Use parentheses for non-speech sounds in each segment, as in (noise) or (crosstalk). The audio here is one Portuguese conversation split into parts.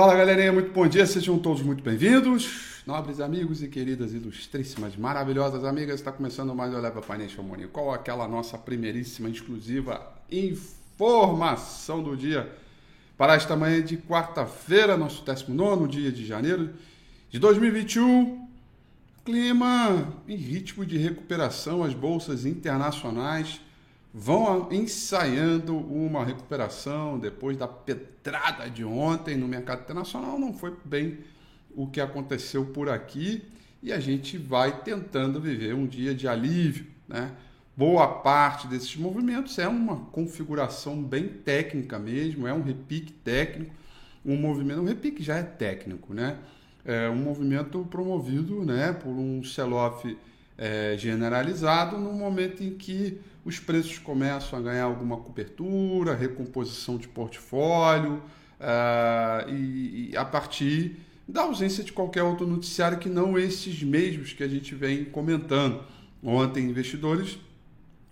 Fala galerinha, muito bom dia, sejam todos muito bem-vindos. Nobres amigos e queridas, ilustríssimas, maravilhosas amigas, está começando mais o Eleva Financial Money. Qual aquela nossa primeiríssima, exclusiva informação do dia para esta manhã de quarta-feira, nosso 19 dia de janeiro de 2021. Clima em ritmo de recuperação, as bolsas internacionais vão ensaiando uma recuperação depois da pedrada de ontem no mercado internacional. Não foi bem o que aconteceu por aqui e a gente vai tentando viver um dia de alívio, né? Boa parte desses movimentos é uma configuração bem técnica mesmo, é um repique técnico, um movimento, um repique já é técnico, né? É um movimento promovido, né, por um sell-off é, generalizado no momento em que os preços começam a ganhar alguma cobertura, recomposição de portfólio, uh, e, e, a partir da ausência de qualquer outro noticiário que não esses mesmos que a gente vem comentando. Ontem, investidores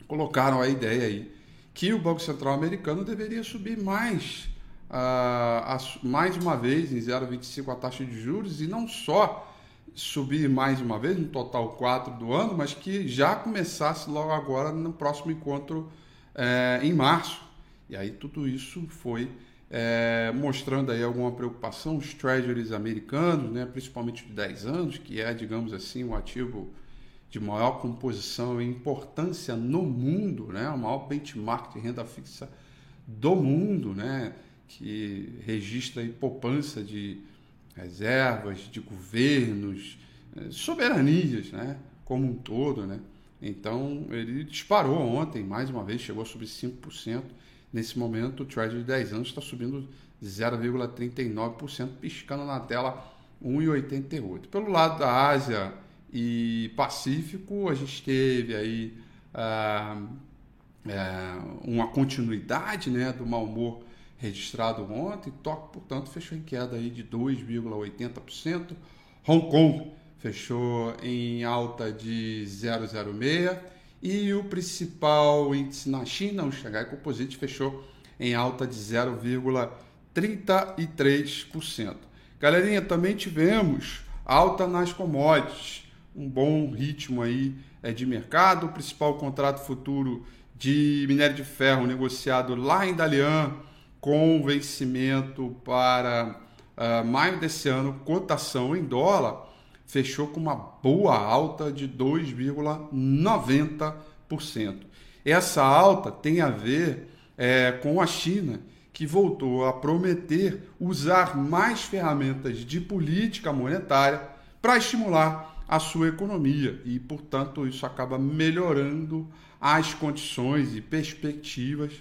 colocaram a ideia aí que o Banco Central americano deveria subir mais, uh, mais uma vez em 0,25 a taxa de juros e não só subir mais uma vez, no total 4 do ano, mas que já começasse logo agora no próximo encontro é, em março. E aí tudo isso foi é, mostrando aí alguma preocupação, os treasuries americanos, né, principalmente de 10 anos, que é, digamos assim, o um ativo de maior composição e importância no mundo, né, o maior benchmark de renda fixa do mundo, né, que registra aí poupança de reservas de governos, eh, soberanias, né? como um todo. Né? Então, ele disparou ontem, mais uma vez, chegou a subir 5%. Nesse momento, o Treasury de 10 anos está subindo 0,39%, piscando na tela 1,88%. Pelo lado da Ásia e Pacífico, a gente teve aí ah, é, uma continuidade né, do mau humor registrado ontem. Tóquio, portanto, fechou em queda aí de 2,80%. Hong Kong fechou em alta de 0,06%. E o principal índice na China, o Shanghai Composite, fechou em alta de 0,33%. Galerinha, também tivemos alta nas commodities, um bom ritmo aí é, de mercado. O principal contrato futuro de minério de ferro negociado lá em Dalian com vencimento para uh, maio desse ano, cotação em dólar, fechou com uma boa alta de 2,90%. Essa alta tem a ver é, com a China, que voltou a prometer usar mais ferramentas de política monetária para estimular a sua economia e, portanto, isso acaba melhorando as condições e perspectivas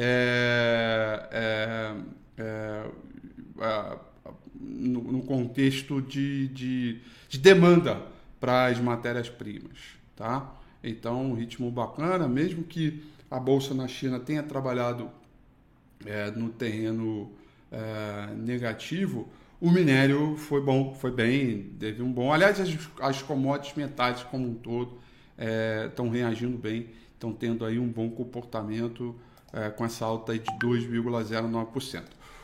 é, é, é, é, no, no, contexto de, de, de demanda para as matérias-primas. Tá? Então, um ritmo bacana, mesmo que a Bolsa na China tenha trabalhado é, no terreno é, negativo, o minério foi bom, foi bem, teve um bom. Aliás, as, as commodities metais como um todo estão reagindo bem, estão tendo aí um bom comportamento é, com essa alta de 2,09%.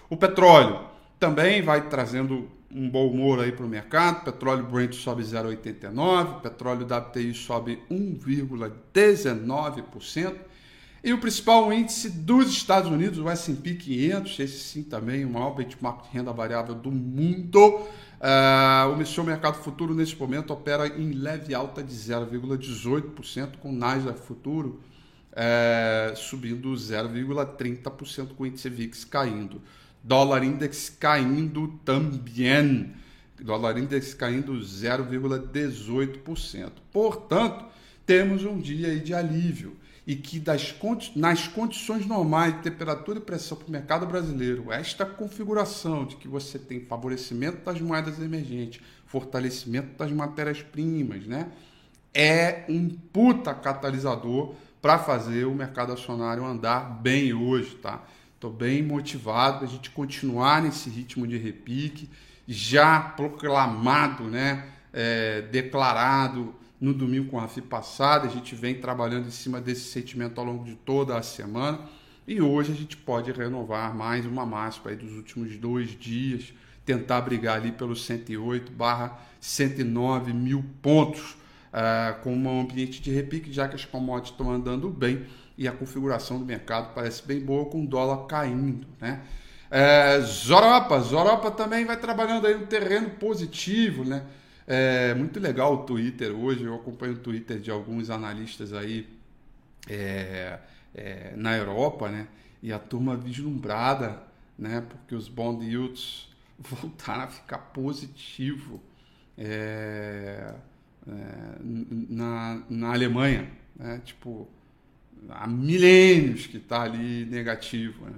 O petróleo também vai trazendo um bom humor aí para o mercado. Petróleo Brent sobe 0,89, petróleo WTI sobe 1,19%. E o principal índice dos Estados Unidos, o S&P 500, esse sim também o maior benchmark de renda variável do mundo. Uh, o seu mercado futuro nesse momento opera em leve alta de 0,18%, com o Nasdaq futuro é, subindo 0,30% com o índice VIX caindo. Dólar index caindo também. Dólar index caindo 0,18%. Portanto, temos um dia de alívio e que das, nas condições normais de temperatura e pressão para o mercado brasileiro, esta configuração de que você tem favorecimento das moedas emergentes, fortalecimento das matérias-primas, né? É um puta catalisador para fazer o mercado acionário andar bem hoje, tá? Estou bem motivado a gente continuar nesse ritmo de repique, já proclamado, né? É, declarado no domingo com a FI passada. A gente vem trabalhando em cima desse sentimento ao longo de toda a semana. E hoje a gente pode renovar mais uma máxima aí dos últimos dois dias, tentar brigar ali pelos 108 barra 109 mil pontos, uh, com um ambiente de repique, já que as commodities estão andando bem e a configuração do mercado parece bem boa, com o dólar caindo, né? É, Zoropa, Zoropa também vai trabalhando aí no terreno positivo, né? É muito legal o Twitter hoje, eu acompanho o Twitter de alguns analistas aí é, é, na Europa, né? E a turma vislumbrada, né? Porque os bond yields (laughs) voltaram a ficar positivo é, é, na, na Alemanha, né? Tipo, há milênios que está ali negativo, né?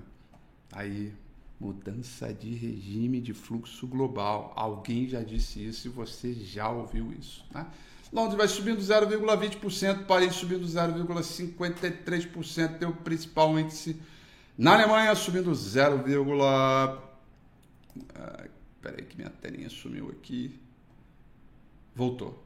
Aí Mudança de regime de fluxo global. Alguém já disse isso e você já ouviu isso. Né? Londres vai subindo 0,20%, Paris subindo 0,53%, tem o principal índice. Na Alemanha subindo 0, ah, peraí que minha telinha sumiu aqui. Voltou.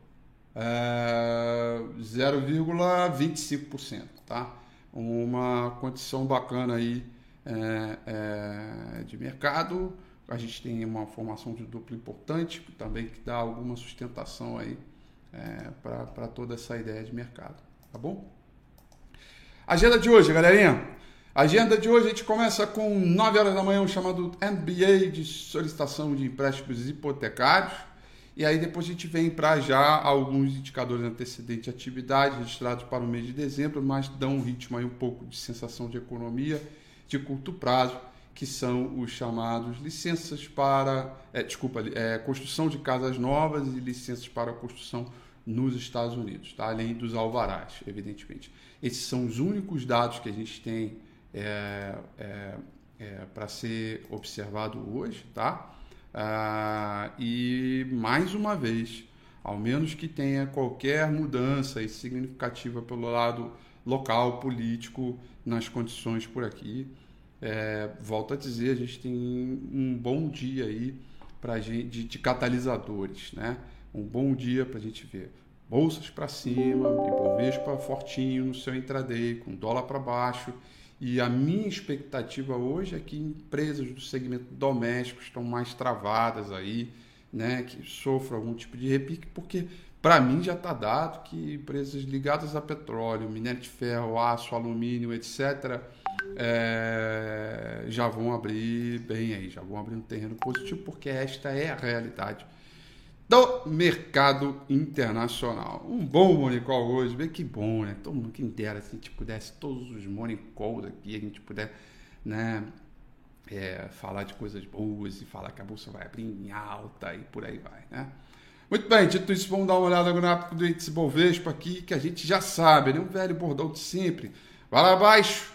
É, 0,25%, tá? Uma condição bacana aí é, é, de mercado. A gente tem uma formação de duplo importante também que dá alguma sustentação aí é, para toda essa ideia de mercado, tá bom? Agenda de hoje, galerinha. Agenda de hoje a gente começa com 9 horas da manhã, um chamado MBA de solicitação de empréstimos hipotecários. E aí depois a gente vem para já alguns indicadores antecedentes de atividade registrados para o mês de dezembro, mas dão um ritmo aí um pouco de sensação de economia de curto prazo, que são os chamados licenças para, é, desculpa, é, construção de casas novas e licenças para construção nos Estados Unidos, tá? além dos alvarás, evidentemente. Esses são os únicos dados que a gente tem é, é, é para ser observado hoje, tá? Ah, e mais uma vez, ao menos que tenha qualquer mudança significativa pelo lado local, político, nas condições por aqui. É, volto a dizer, a gente tem um bom dia aí pra gente, de, de catalisadores, né? Um bom dia para a gente ver bolsas para cima, Ibovespa fortinho no seu intraday, com dólar para baixo. E a minha expectativa hoje é que empresas do segmento doméstico estão mais travadas aí, né? Que sofram algum tipo de repique, porque para mim já está dado que empresas ligadas a petróleo, minério de ferro, aço, alumínio, etc., é, já vão abrir bem aí, já vão abrir um terreno positivo, porque esta é a realidade do mercado internacional. Um bom morning call hoje, bem que bom, né? Todo mundo, quem dera, se a gente pudesse, todos os morning calls aqui, a gente puder, né? É, falar de coisas boas e falar que a bolsa vai abrir em alta e por aí vai, né? Muito bem, dito isso, vamos dar uma olhada no gráfico do índice Bovespa aqui, que a gente já sabe, né? Um velho bordão de sempre. Vai lá abaixo,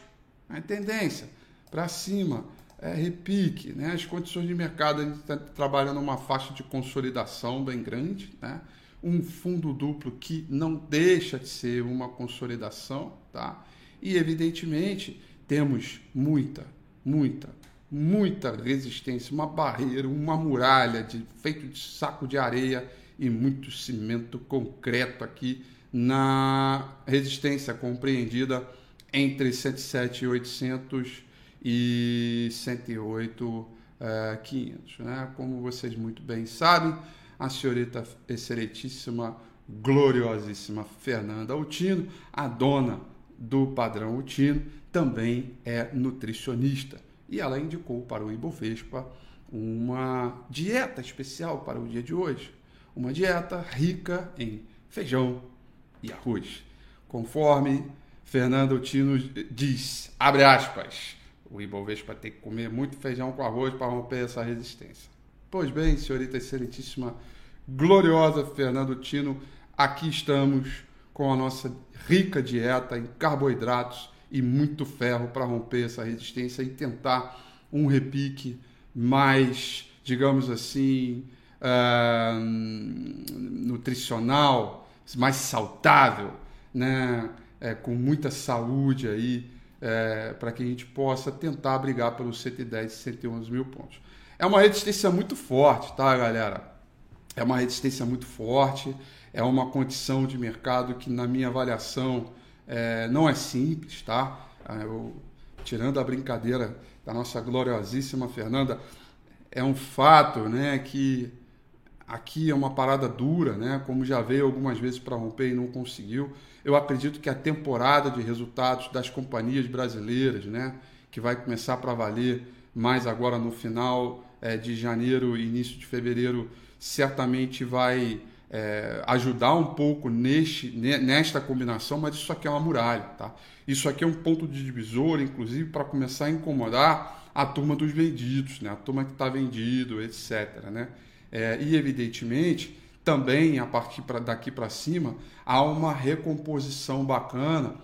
a tendência, para cima, é repique, né? As condições de mercado, a gente está trabalhando uma faixa de consolidação bem grande, né? Um fundo duplo que não deixa de ser uma consolidação, tá? E, evidentemente, temos muita, muita, muita resistência, uma barreira, uma muralha de, feito de saco de areia e muito cimento concreto aqui na resistência compreendida entre 107,800 e 108,500. Uh, né? Como vocês muito bem sabem, a senhorita excelentíssima, gloriosíssima Fernanda Altino, a dona do padrão Altino, também é nutricionista. E ela indicou para o Ibovespa uma dieta especial para o dia de hoje uma dieta rica em feijão e arroz. Conforme Fernando Tino diz, abre aspas, o Ibovespa tem que comer muito feijão com arroz para romper essa resistência. Pois bem, senhorita excelentíssima, gloriosa Fernando Tino, aqui estamos com a nossa rica dieta em carboidratos e muito ferro para romper essa resistência e tentar um repique mais, digamos assim, uh, nutricional, mais saudável, né? É, com muita saúde aí, é, para que a gente possa tentar brigar pelos 110 e 111 mil pontos. É uma resistência muito forte, tá, galera? É uma resistência muito forte, é uma condição de mercado que, na minha avaliação, é, não é simples, tá? Eu tirando a brincadeira da nossa gloriosíssima Fernanda, é um fato, né, que aqui é uma parada dura, né, como já veio algumas vezes para romper e não conseguiu. Eu acredito que a temporada de resultados das companhias brasileiras, né, que vai começar para valer mais agora no final é, de janeiro e início de fevereiro, certamente vai é, ajudar um pouco neste, nesta combinação, mas isso aqui é uma muralha, tá? Isso aqui é um ponto de divisor, inclusive, para começar a incomodar a turma dos vendidos, né? A turma que está vendido, etc, né? É, e, evidentemente, também, a partir pra, daqui para cima, há uma recomposição bacana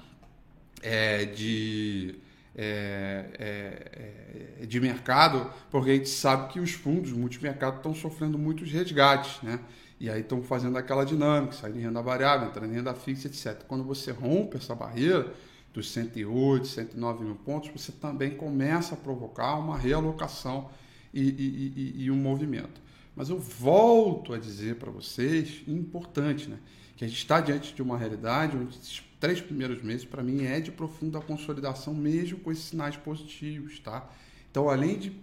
é, de... É, é, é, de mercado, porque a gente sabe que os fundos multimercado estão sofrendo muitos resgates, né? E aí estão fazendo aquela dinâmica, saindo em renda variável, entrando em renda fixa, etc. Quando você rompe essa barreira dos 108, 109 mil pontos, você também começa a provocar uma realocação e, e, e, e um movimento. Mas eu volto a dizer para vocês, importante, né? Que a gente está diante de uma realidade onde esses três primeiros meses, para mim, é de profunda consolidação, mesmo com esses sinais positivos, tá? Então, além de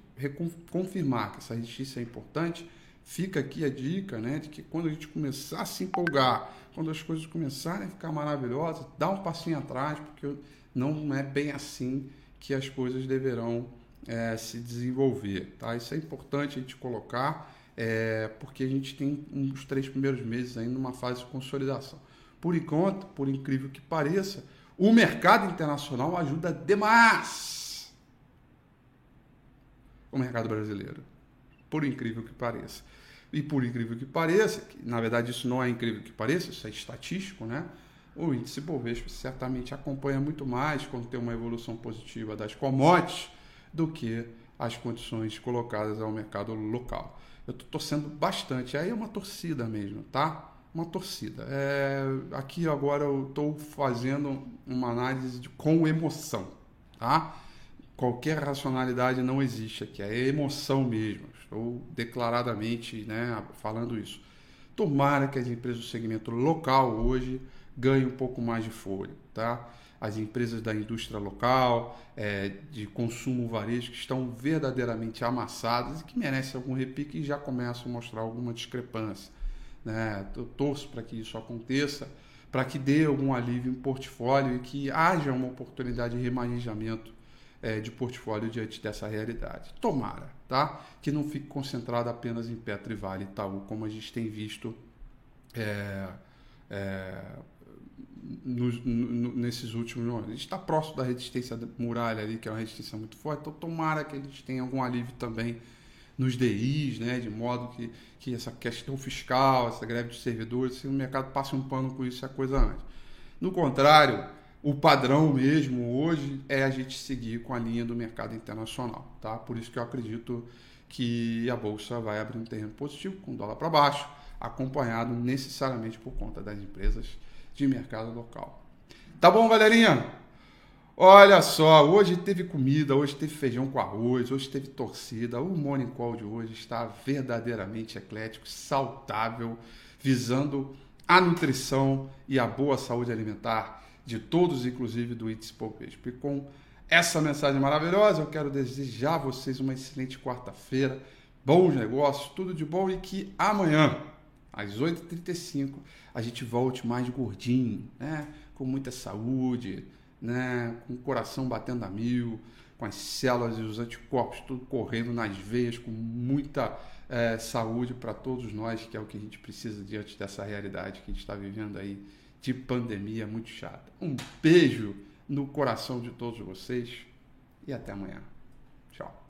confirmar que essa resistência é importante, fica aqui a dica, né, de que quando a gente começar a se empolgar, quando as coisas começarem a ficar maravilhosas, dá um passinho atrás, porque não é bem assim que as coisas deverão é, se desenvolver, tá? Isso é importante a gente colocar, é, porque a gente tem uns três primeiros meses ainda numa fase de consolidação. Por enquanto, por incrível que pareça, o mercado internacional ajuda demais o mercado brasileiro, por incrível que pareça. E por incrível que pareça, que, na verdade isso não é incrível que pareça, isso é estatístico, né? O índice Bovespa certamente acompanha muito mais quando tem uma evolução positiva das commodities do que as condições colocadas ao mercado local. Eu estou torcendo bastante, aí é uma torcida mesmo, tá? Uma torcida. É, aqui agora eu estou fazendo uma análise de, com emoção, tá? Qualquer racionalidade não existe aqui, é emoção mesmo ou declaradamente né, falando isso. Tomara que as empresas do segmento local hoje ganhem um pouco mais de folha, tá? As empresas da indústria local, é, de consumo varejo, que estão verdadeiramente amassadas e que merecem algum repique e já começam a mostrar alguma discrepância. Né? Eu torço para que isso aconteça, para que dê algum alívio em portfólio e que haja uma oportunidade de remanejamento é, de portfólio diante dessa realidade. Tomara, tá? Que não fique concentrado apenas em Petro e Vale e Itaú, como a gente tem visto é, é, no, nesses últimos anos. A gente está próximo da resistência da muralha ali, que é uma resistência muito forte, então tomara que a gente tenha algum alívio também nos DIs, né, de modo que, que essa questão fiscal, essa greve de servidores, se o mercado passe um pano com isso, é coisa antes. No contrário, o padrão mesmo hoje é a gente seguir com a linha do mercado internacional, tá? Por isso que eu acredito que a bolsa vai abrir um terreno positivo com dólar para baixo, acompanhado necessariamente por conta das empresas de mercado local. Tá bom, galerinha? Olha só, hoje teve comida, hoje teve feijão com arroz, hoje teve torcida. O Morning Call de hoje está verdadeiramente eclético, saudável, visando a nutrição e a boa saúde alimentar de todos, inclusive do Índice Bovespa. E com essa mensagem maravilhosa, eu quero desejar a vocês uma excelente quarta-feira, bons negócios, tudo de bom e que amanhã, às 8h35, a gente volte mais gordinho, né? com muita saúde, né? com o coração batendo a mil, com as células e os anticorpos tudo correndo nas veias, com muita é, saúde para todos nós, que é o que a gente precisa diante dessa realidade que a gente está vivendo aí de pandemia muito chata. Um beijo no coração de todos vocês e até amanhã. Tchau.